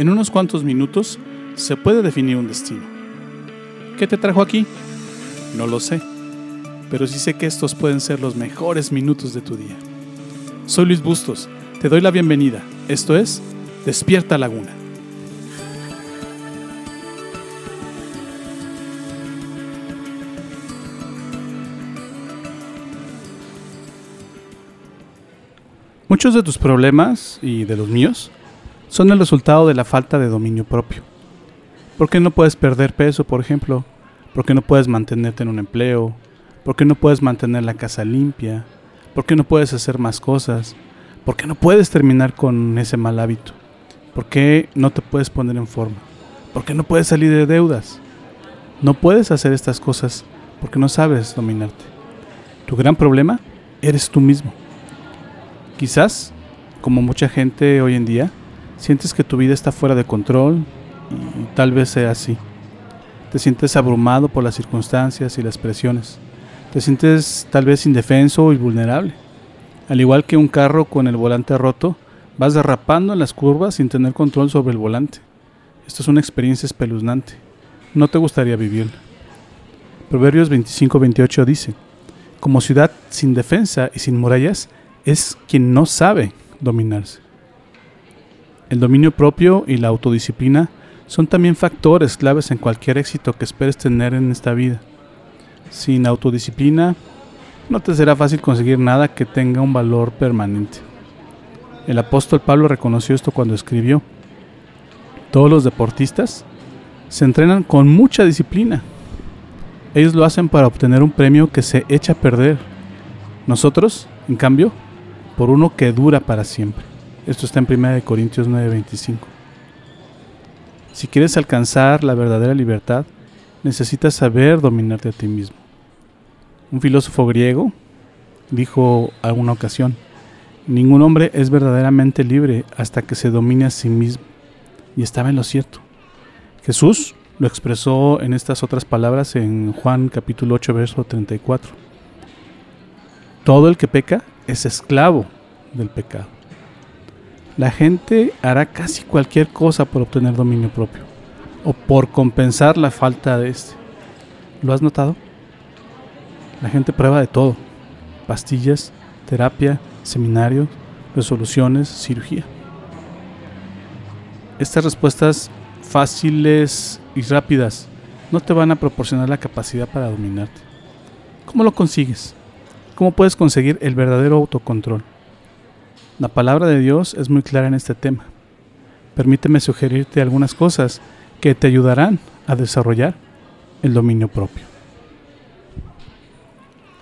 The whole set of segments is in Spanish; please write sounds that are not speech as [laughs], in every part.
En unos cuantos minutos se puede definir un destino. ¿Qué te trajo aquí? No lo sé, pero sí sé que estos pueden ser los mejores minutos de tu día. Soy Luis Bustos, te doy la bienvenida. Esto es Despierta Laguna. Muchos de tus problemas y de los míos son el resultado de la falta de dominio propio. ¿Por qué no puedes perder peso, por ejemplo? ¿Por qué no puedes mantenerte en un empleo? ¿Por qué no puedes mantener la casa limpia? ¿Por qué no puedes hacer más cosas? ¿Por qué no puedes terminar con ese mal hábito? ¿Por qué no te puedes poner en forma? ¿Por qué no puedes salir de deudas? No puedes hacer estas cosas porque no sabes dominarte. Tu gran problema eres tú mismo. Quizás, como mucha gente hoy en día, sientes que tu vida está fuera de control y tal vez sea así. Te sientes abrumado por las circunstancias y las presiones. Te sientes tal vez indefenso y vulnerable. Al igual que un carro con el volante roto, vas derrapando en las curvas sin tener control sobre el volante. Esto es una experiencia espeluznante. No te gustaría vivirla. Proverbios 25-28 dice, como ciudad sin defensa y sin murallas, es quien no sabe dominarse. El dominio propio y la autodisciplina son también factores claves en cualquier éxito que esperes tener en esta vida. Sin autodisciplina, no te será fácil conseguir nada que tenga un valor permanente. El apóstol Pablo reconoció esto cuando escribió, todos los deportistas se entrenan con mucha disciplina. Ellos lo hacen para obtener un premio que se echa a perder. Nosotros, en cambio, por uno que dura para siempre. Esto está en 1 Corintios 9:25. Si quieres alcanzar la verdadera libertad, necesitas saber dominarte a ti mismo. Un filósofo griego dijo alguna ocasión, ningún hombre es verdaderamente libre hasta que se domine a sí mismo. Y estaba en lo cierto. Jesús lo expresó en estas otras palabras en Juan capítulo 8, verso 34. Todo el que peca es esclavo del pecado. La gente hará casi cualquier cosa por obtener dominio propio o por compensar la falta de este. ¿Lo has notado? La gente prueba de todo. Pastillas, terapia, seminarios, resoluciones, cirugía. Estas respuestas fáciles y rápidas no te van a proporcionar la capacidad para dominarte. ¿Cómo lo consigues? ¿Cómo puedes conseguir el verdadero autocontrol? La palabra de Dios es muy clara en este tema. Permíteme sugerirte algunas cosas que te ayudarán a desarrollar el dominio propio.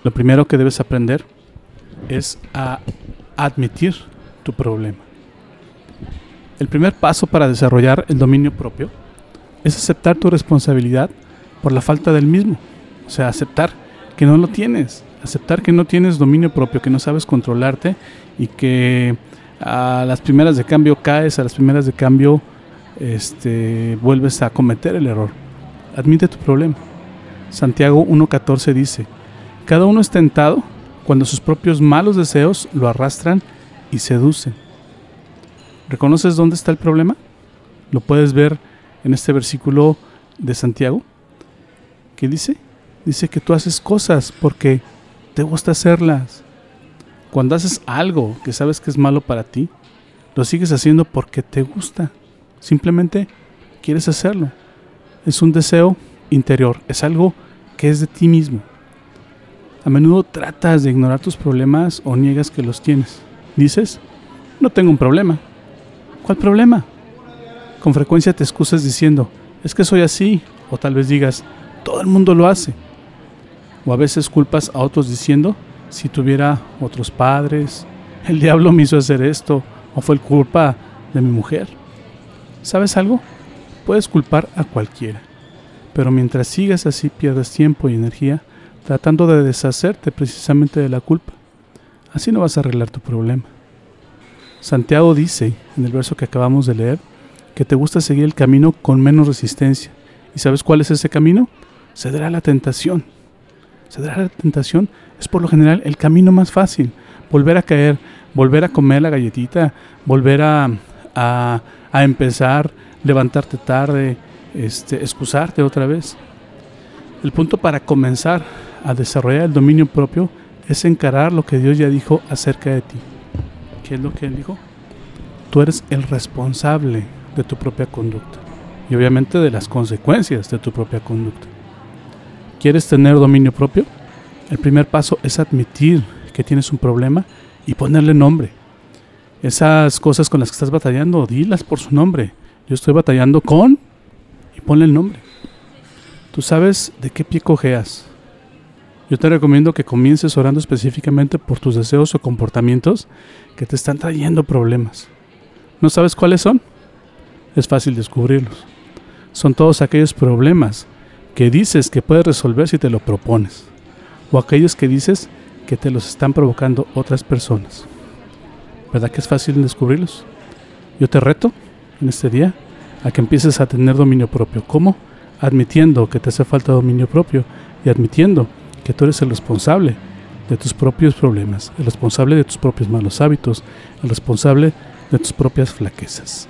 Lo primero que debes aprender es a admitir tu problema. El primer paso para desarrollar el dominio propio es aceptar tu responsabilidad por la falta del mismo. O sea, aceptar que no lo tienes aceptar que no tienes dominio propio, que no sabes controlarte y que a las primeras de cambio caes, a las primeras de cambio este, vuelves a cometer el error. Admite tu problema. Santiago 1.14 dice, cada uno es tentado cuando sus propios malos deseos lo arrastran y seducen. ¿Reconoces dónde está el problema? Lo puedes ver en este versículo de Santiago. ¿Qué dice? Dice que tú haces cosas porque te gusta hacerlas. Cuando haces algo que sabes que es malo para ti, lo sigues haciendo porque te gusta. Simplemente quieres hacerlo. Es un deseo interior, es algo que es de ti mismo. A menudo tratas de ignorar tus problemas o niegas que los tienes. Dices, no tengo un problema. ¿Cuál problema? Con frecuencia te excusas diciendo, es que soy así, o tal vez digas, todo el mundo lo hace. O a veces culpas a otros diciendo, si tuviera otros padres, el [laughs] diablo me hizo hacer esto, o fue culpa de mi mujer. ¿Sabes algo? Puedes culpar a cualquiera, pero mientras sigas así pierdes tiempo y energía tratando de deshacerte precisamente de la culpa. Así no vas a arreglar tu problema. Santiago dice, en el verso que acabamos de leer, que te gusta seguir el camino con menos resistencia. ¿Y sabes cuál es ese camino? Ceder a la tentación ceder a la tentación es por lo general el camino más fácil. Volver a caer, volver a comer la galletita, volver a, a, empezar levantarte tarde, este, excusarte otra vez. El punto para comenzar a desarrollar el dominio propio es encarar lo que Dios ya dijo acerca de ti. ¿Qué es lo que Él dijo? Tú eres el responsable de tu propia conducta y obviamente de las consecuencias de tu propia conducta. ¿Quieres tener dominio propio? El primer paso es admitir que tienes un problema y ponerle nombre. Esas cosas con las que estás batallando, dilas por su nombre. Yo estoy batallando con y ponle el nombre. Tú sabes de qué pie cojeas. Yo te recomiendo que comiences orando específicamente por tus deseos o comportamientos que te están trayendo problemas. ¿No sabes cuáles son? Es fácil descubrirlos. Son todos aquellos problemas que dices que puedes resolver si te lo propones. O aquellos que dices que te los están provocando otras personas. ¿Verdad que es fácil descubrirlos? Yo te reto en este día a que empieces a tener dominio propio. ¿Cómo? Admitiendo que te hace falta dominio propio y admitiendo que tú eres el responsable de tus propios problemas, el responsable de tus propios malos hábitos, el responsable de tus propias flaquezas.